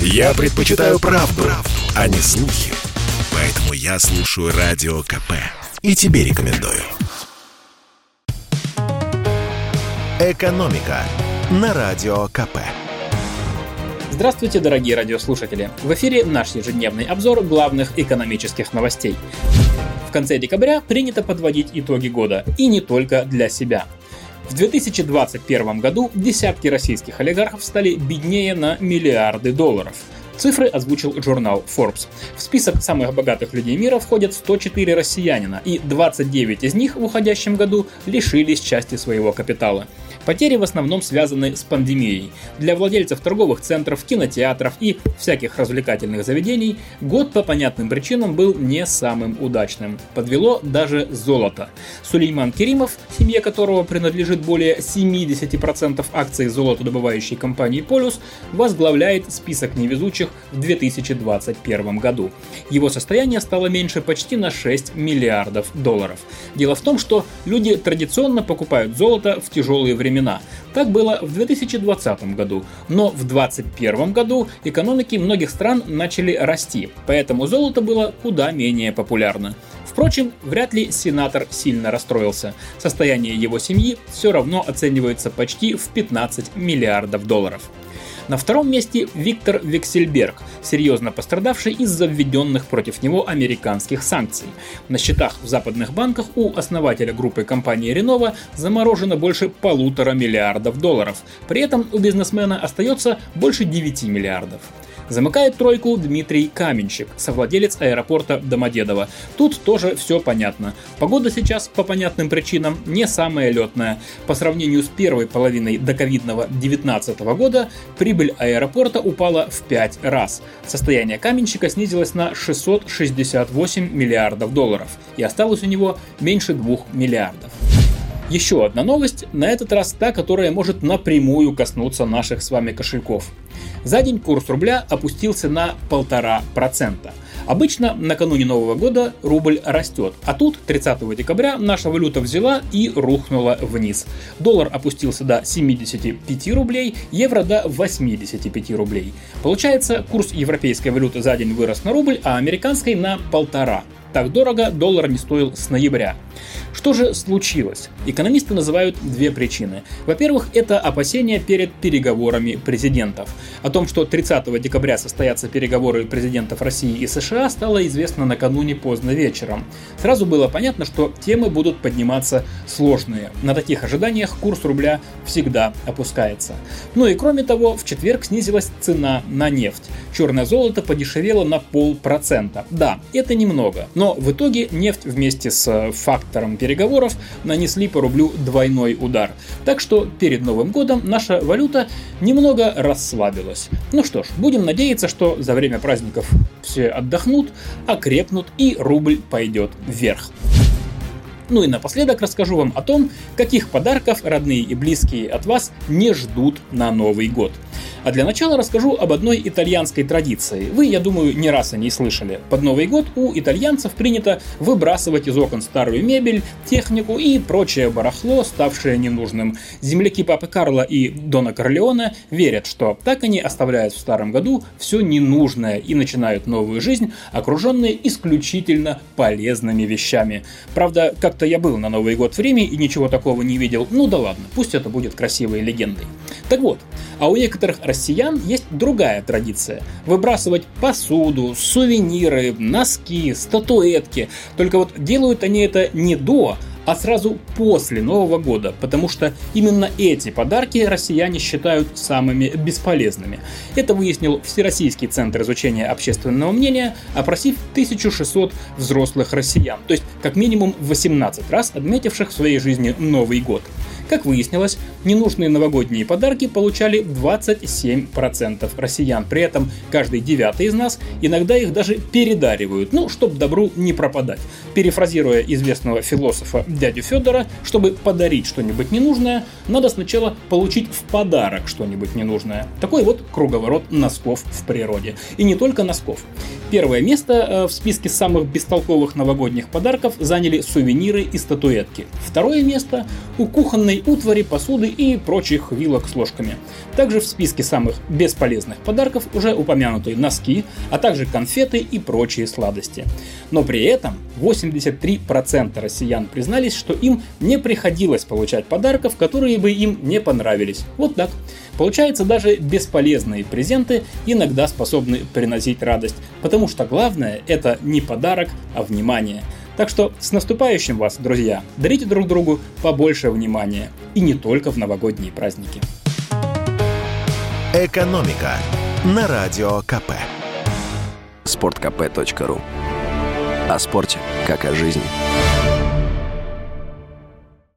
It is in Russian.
Я предпочитаю правду, правду, а не слухи. Поэтому я слушаю Радио КП. И тебе рекомендую. «Экономика» на Радио КП. Здравствуйте, дорогие радиослушатели! В эфире наш ежедневный обзор главных экономических новостей. В конце декабря принято подводить итоги года, и не только для себя. В 2021 году десятки российских олигархов стали беднее на миллиарды долларов – Цифры озвучил журнал Forbes. В список самых богатых людей мира входят 104 россиянина, и 29 из них в уходящем году лишились части своего капитала. Потери в основном связаны с пандемией. Для владельцев торговых центров, кинотеатров и всяких развлекательных заведений год по понятным причинам был не самым удачным. Подвело даже золото. Сулейман Керимов, семье которого принадлежит более 70% акций золотодобывающей компании «Полюс», возглавляет список невезучих в 2021 году. Его состояние стало меньше почти на 6 миллиардов долларов. Дело в том, что люди традиционно покупают золото в тяжелые времена времена. Так было в 2020 году, но в 2021 году экономики многих стран начали расти, поэтому золото было куда менее популярно. Впрочем, вряд ли сенатор сильно расстроился. Состояние его семьи все равно оценивается почти в 15 миллиардов долларов. На втором месте Виктор Вексельберг, серьезно пострадавший из-за введенных против него американских санкций. На счетах в западных банках у основателя группы компании Renova заморожено больше полутора миллиардов долларов. При этом у бизнесмена остается больше 9 миллиардов. Замыкает тройку Дмитрий Каменщик, совладелец аэропорта Домодедово. Тут тоже все понятно. Погода сейчас по понятным причинам не самая летная. По сравнению с первой половиной доковидного 2019 года прибыль аэропорта упала в 5 раз. Состояние каменщика снизилось на 668 миллиардов долларов и осталось у него меньше 2 миллиардов. Еще одна новость, на этот раз та, которая может напрямую коснуться наших с вами кошельков. За день курс рубля опустился на полтора процента. Обычно накануне Нового года рубль растет, а тут 30 декабря наша валюта взяла и рухнула вниз. Доллар опустился до 75 рублей, евро до 85 рублей. Получается, курс европейской валюты за день вырос на рубль, а американской на полтора. Так дорого доллар не стоил с ноября. Что же случилось? Экономисты называют две причины. Во-первых, это опасения перед переговорами президентов. О том, что 30 декабря состоятся переговоры президентов России и США, стало известно накануне поздно вечером. Сразу было понятно, что темы будут подниматься сложные. На таких ожиданиях курс рубля всегда опускается. Ну и кроме того, в четверг снизилась цена на нефть. Черное золото подешевело на полпроцента. Да, это немного, но в итоге нефть вместе с фактором переговоров нанесли по рублю двойной удар. Так что перед Новым годом наша валюта немного расслабилась. Ну что ж, будем надеяться, что за время праздников все отдохнут, окрепнут и рубль пойдет вверх. Ну и напоследок расскажу вам о том, каких подарков родные и близкие от вас не ждут на Новый год. А для начала расскажу об одной итальянской традиции. Вы, я думаю, не раз о ней слышали. Под Новый год у итальянцев принято выбрасывать из окон старую мебель, технику и прочее барахло, ставшее ненужным. Земляки Папы Карла и Дона Корлеона верят, что так они оставляют в старом году все ненужное и начинают новую жизнь, окруженные исключительно полезными вещами. Правда, как-то я был на Новый год в Риме и ничего такого не видел. Ну да ладно, пусть это будет красивой легендой. Так вот, а у некоторых россиян есть другая традиция – выбрасывать посуду, сувениры, носки, статуэтки. Только вот делают они это не до, а сразу после Нового года, потому что именно эти подарки россияне считают самыми бесполезными. Это выяснил Всероссийский центр изучения общественного мнения, опросив 1600 взрослых россиян, то есть как минимум 18 раз отметивших в своей жизни Новый год. Как выяснилось, ненужные новогодние подарки получали 27% россиян. При этом каждый девятый из нас иногда их даже передаривают, ну, чтобы добру не пропадать. Перефразируя известного философа дядю Федора, чтобы подарить что-нибудь ненужное, надо сначала получить в подарок что-нибудь ненужное. Такой вот круговорот носков в природе. И не только носков. Первое место э, в списке самых бестолковых новогодних подарков заняли сувениры и статуэтки. Второе место у кухонной столовой, утвари, посуды и прочих вилок с ложками. Также в списке самых бесполезных подарков уже упомянуты носки, а также конфеты и прочие сладости. Но при этом 83% россиян признались, что им не приходилось получать подарков, которые бы им не понравились. Вот так. Получается, даже бесполезные презенты иногда способны приносить радость, потому что главное это не подарок, а внимание. Так что с наступающим вас, друзья! Дарите друг другу побольше внимания. И не только в новогодние праздники. Экономика на радио КП. Спорткп.ру О спорте, как о жизни.